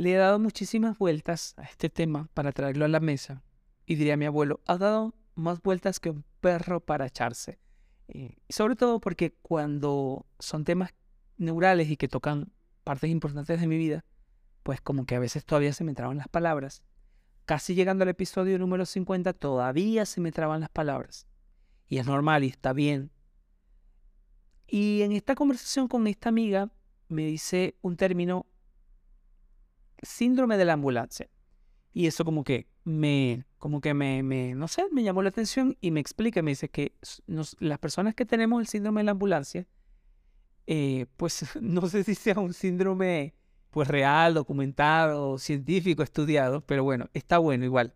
Le he dado muchísimas vueltas a este tema para traerlo a la mesa. Y diría mi abuelo, ha dado más vueltas que un perro para echarse. Eh, sobre todo porque cuando son temas neurales y que tocan partes importantes de mi vida, pues como que a veces todavía se me traban las palabras. Casi llegando al episodio número 50 todavía se me traban las palabras. Y es normal y está bien. Y en esta conversación con esta amiga me dice un término síndrome de la ambulancia. Y eso como que me, como que me, me, no sé, me llamó la atención y me explica, me dice que las personas que tenemos el síndrome de la ambulancia, eh, pues no sé si sea un síndrome pues real, documentado, científico, estudiado, pero bueno, está bueno igual.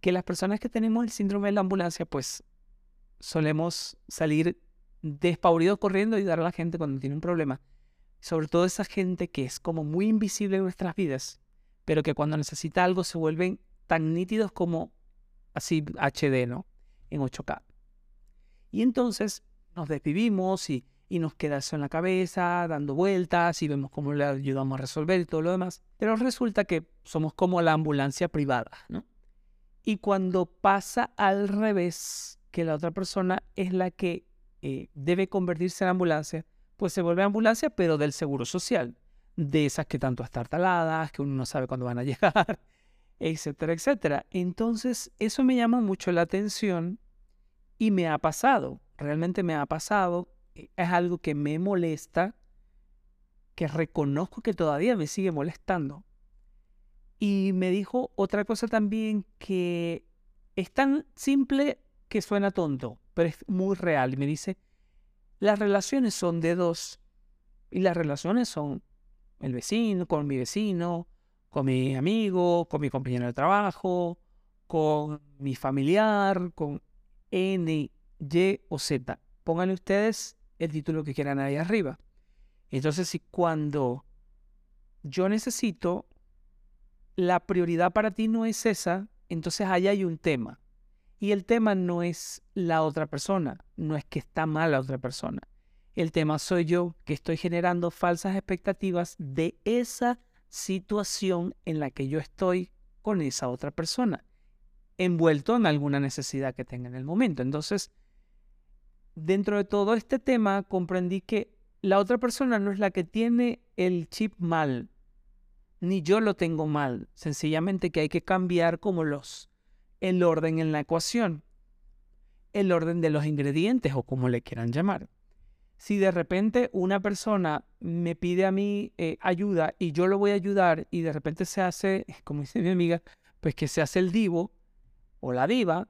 Que las personas que tenemos el síndrome de la ambulancia, pues solemos salir despavoridos corriendo y ayudar a la gente cuando tiene un problema. Sobre todo esa gente que es como muy invisible en nuestras vidas, pero que cuando necesita algo se vuelven tan nítidos como así HD, ¿no? En 8K. Y entonces nos desvivimos y y nos queda eso en la cabeza, dando vueltas y vemos cómo le ayudamos a resolver y todo lo demás. Pero resulta que somos como la ambulancia privada, ¿no? Y cuando pasa al revés, que la otra persona es la que eh, debe convertirse en ambulancia, pues se vuelve ambulancia, pero del seguro social, de esas que tanto están taladas, que uno no sabe cuándo van a llegar, etcétera, etcétera. Entonces, eso me llama mucho la atención y me ha pasado, realmente me ha pasado es algo que me molesta, que reconozco que todavía me sigue molestando. Y me dijo otra cosa también que es tan simple que suena tonto, pero es muy real. Y me dice, las relaciones son de dos. Y las relaciones son el vecino, con mi vecino, con mi amigo, con mi compañero de trabajo, con mi familiar, con N, Y o Z. Pónganle ustedes el título que quieran ahí arriba. Entonces, si cuando yo necesito, la prioridad para ti no es esa, entonces ahí hay un tema. Y el tema no es la otra persona, no es que está mal la otra persona. El tema soy yo que estoy generando falsas expectativas de esa situación en la que yo estoy con esa otra persona, envuelto en alguna necesidad que tenga en el momento. Entonces, dentro de todo este tema comprendí que la otra persona no es la que tiene el chip mal, ni yo lo tengo mal, sencillamente que hay que cambiar como los el orden en la ecuación, el orden de los ingredientes o como le quieran llamar. Si de repente una persona me pide a mí eh, ayuda y yo lo voy a ayudar y de repente se hace, como dice mi amiga, pues que se hace el divo o la diva,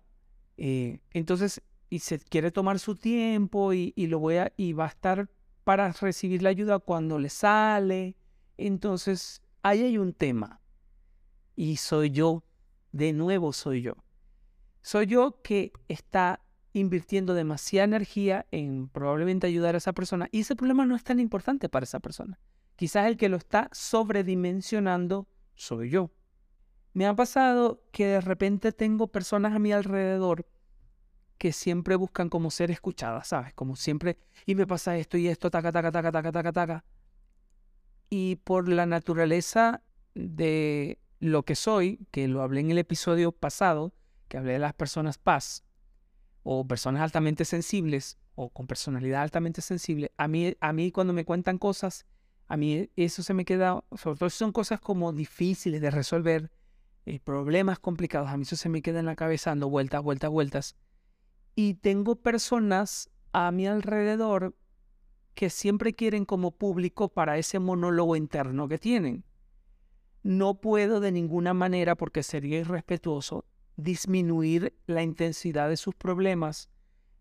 eh, entonces y se quiere tomar su tiempo y, lo voy a, y va a estar para recibir la ayuda cuando le sale. Entonces, ahí hay un tema. Y soy yo, de nuevo soy yo. Soy yo que está invirtiendo demasiada energía en probablemente ayudar a esa persona y ese problema no es tan importante para esa persona. Quizás el que lo está sobredimensionando soy yo. Me ha pasado que de repente tengo personas a mi alrededor que siempre buscan como ser escuchadas, ¿sabes? Como siempre, y me pasa esto y esto, taca, taca, taca, taca, taca, taca. Y por la naturaleza de lo que soy, que lo hablé en el episodio pasado, que hablé de las personas paz, o personas altamente sensibles, o con personalidad altamente sensible, a mí, a mí cuando me cuentan cosas, a mí eso se me queda, sobre todo si son cosas como difíciles de resolver, eh, problemas complicados, a mí eso se me queda en la cabeza dando vueltas, vueltas, vueltas y tengo personas a mi alrededor que siempre quieren como público para ese monólogo interno que tienen. No puedo de ninguna manera, porque sería irrespetuoso, disminuir la intensidad de sus problemas,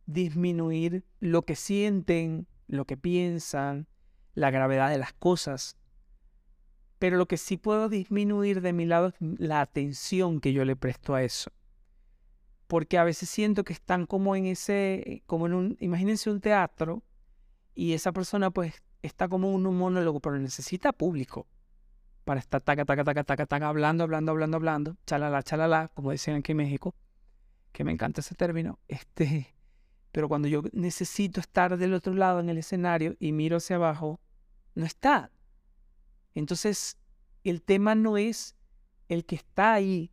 disminuir lo que sienten, lo que piensan, la gravedad de las cosas. Pero lo que sí puedo disminuir de mi lado es la atención que yo le presto a eso porque a veces siento que están como en ese, como en un, imagínense un teatro y esa persona pues está como un monólogo, pero necesita público para estar taca, taca, taca, taca, taca, hablando, hablando, hablando, hablando, chalala, chalala, como decían aquí en México, que me encanta ese término, este, pero cuando yo necesito estar del otro lado en el escenario y miro hacia abajo, no está. Entonces, el tema no es el que está ahí,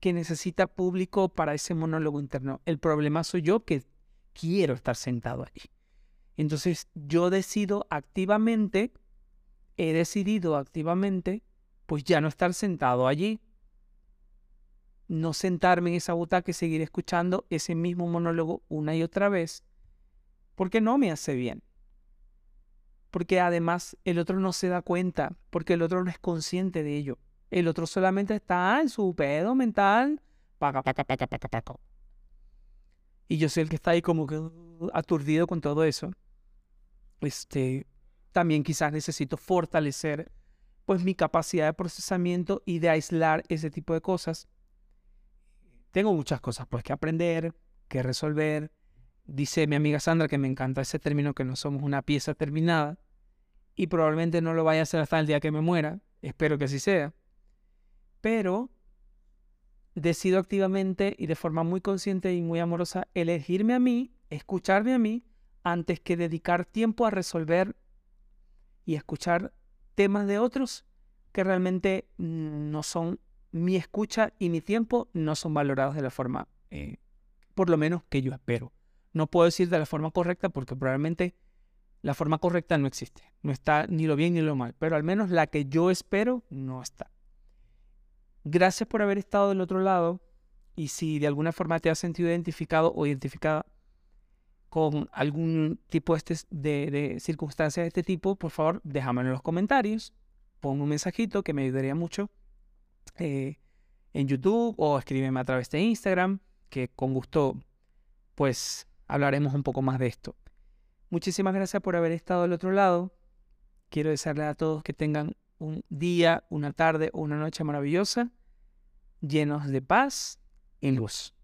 que necesita público para ese monólogo interno. El problema soy yo que quiero estar sentado allí. Entonces yo decido activamente, he decidido activamente, pues ya no estar sentado allí. No sentarme en esa butaca y seguir escuchando ese mismo monólogo una y otra vez, porque no me hace bien. Porque además el otro no se da cuenta, porque el otro no es consciente de ello. El otro solamente está en su pedo mental. Y yo soy el que está ahí como que uh, aturdido con todo eso. Este, también quizás necesito fortalecer pues mi capacidad de procesamiento y de aislar ese tipo de cosas. Tengo muchas cosas pues que aprender, que resolver. Dice mi amiga Sandra que me encanta ese término que no somos una pieza terminada y probablemente no lo vaya a hacer hasta el día que me muera. Espero que así sea. Pero decido activamente y de forma muy consciente y muy amorosa elegirme a mí, escucharme a mí, antes que dedicar tiempo a resolver y escuchar temas de otros que realmente no son mi escucha y mi tiempo no son valorados de la forma, eh, por lo menos que yo espero. No puedo decir de la forma correcta porque probablemente la forma correcta no existe. No está ni lo bien ni lo mal, pero al menos la que yo espero no está. Gracias por haber estado del otro lado y si de alguna forma te has sentido identificado o identificada con algún tipo de, de, circunstancia de este tipo, por favor, déjamelo en los comentarios. Pon un mensajito que me ayudaría mucho eh, en YouTube o escríbeme a través de Instagram, que con gusto, pues, hablaremos un poco más de esto. Muchísimas gracias por haber estado del otro lado. Quiero desearle a todos que tengan un día, una tarde o una noche maravillosa, llenos de paz y luz.